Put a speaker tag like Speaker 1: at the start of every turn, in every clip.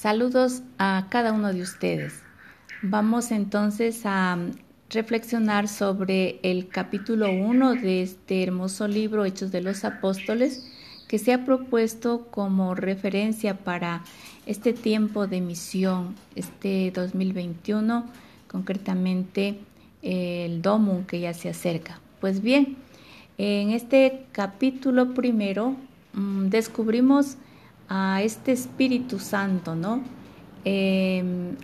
Speaker 1: Saludos a cada uno de ustedes. Vamos entonces a reflexionar sobre el capítulo 1 de este hermoso libro Hechos de los Apóstoles que se ha propuesto como referencia para este tiempo de misión, este 2021, concretamente el DOMUN que ya se acerca. Pues bien, en este capítulo primero mm, descubrimos a este Espíritu Santo, ¿no? Em,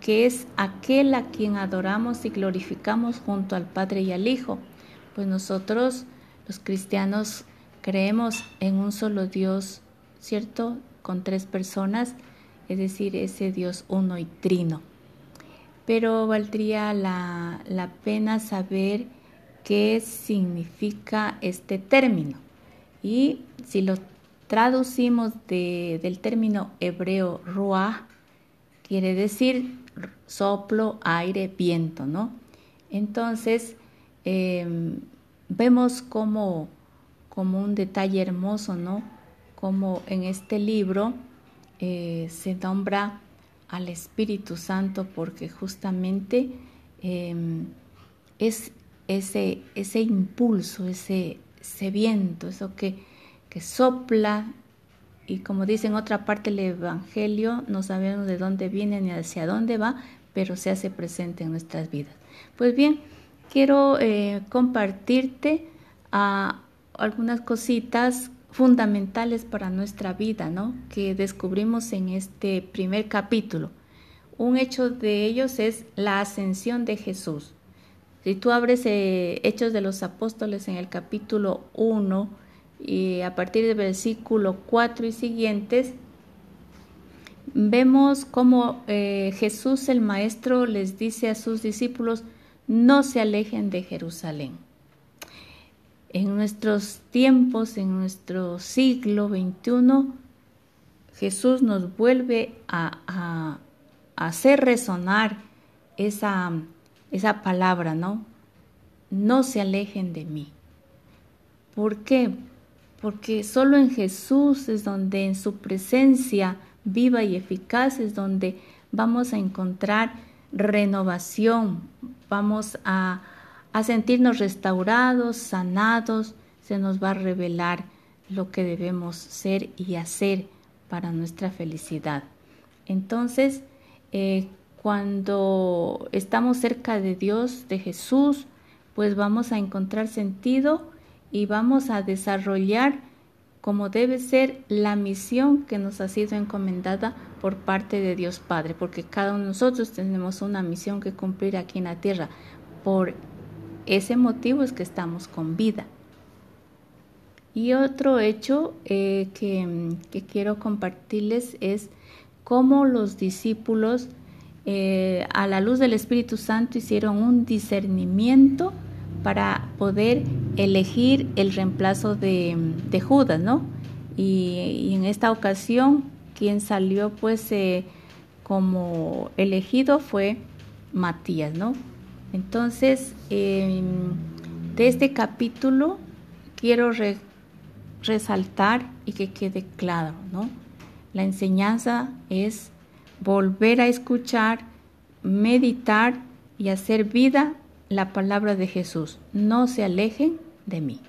Speaker 1: que es aquel a quien adoramos y glorificamos junto al Padre y al Hijo. Pues nosotros, los cristianos, creemos en un solo Dios, ¿cierto? Con tres personas, es decir, ese Dios uno y trino. Pero valdría la, la pena saber qué significa este término. Y si lo traducimos del término hebreo ruah, quiere decir soplo, aire, viento, ¿no? Entonces, em, vemos como, como un detalle hermoso, ¿no? Como en este libro eh, se nombra al Espíritu Santo porque justamente em, es ese, ese impulso, ese, ese viento, eso que, sopla y como dice en otra parte el Evangelio, no sabemos de dónde viene ni hacia dónde va, pero se hace presente en nuestras vidas. Pues bien, quiero eh, compartirte ah, algunas cositas fundamentales para nuestra vida, ¿no? Que descubrimos en este primer capítulo. Un hecho de ellos es la ascensión de Jesús. Si tú abres eh, Hechos de los Apóstoles en el capítulo 1 y a partir del versículo 4 y siguientes, vemos cómo eh, Jesús el Maestro les dice a sus discípulos, no se alejen de Jerusalén. En nuestros tiempos, en nuestro siglo XXI, Jesús nos vuelve a, a hacer resonar esa esa palabra, ¿no? No se alejen de mí. ¿Por qué? Porque solo en Jesús es donde en su presencia viva y eficaz es donde vamos a encontrar renovación, vamos a, a sentirnos restaurados, sanados, se nos va a revelar lo que debemos ser y hacer para nuestra felicidad. Entonces, eh, cuando estamos cerca de Dios, de Jesús, pues vamos a encontrar sentido y vamos a desarrollar como debe ser la misión que nos ha sido encomendada por parte de Dios Padre, porque cada uno de nosotros tenemos una misión que cumplir aquí en la tierra. Por ese motivo es que estamos con vida. Y otro hecho eh, que, quiero compartirles es cómo los discípulos eh, a la luz del Espíritu Santo hicieron un discernimiento para poder elegir el reemplazo de, Judas, ¿no? Y, en esta ocasión, quien salió pues eh, como elegido fue Matías, ¿no? Entonces, em, de este capítulo quiero resaltar y que quede claro, ¿no? La enseñanza es volver a escuchar, meditar y hacer vida la palabra de Jesús. No se alejen de mí.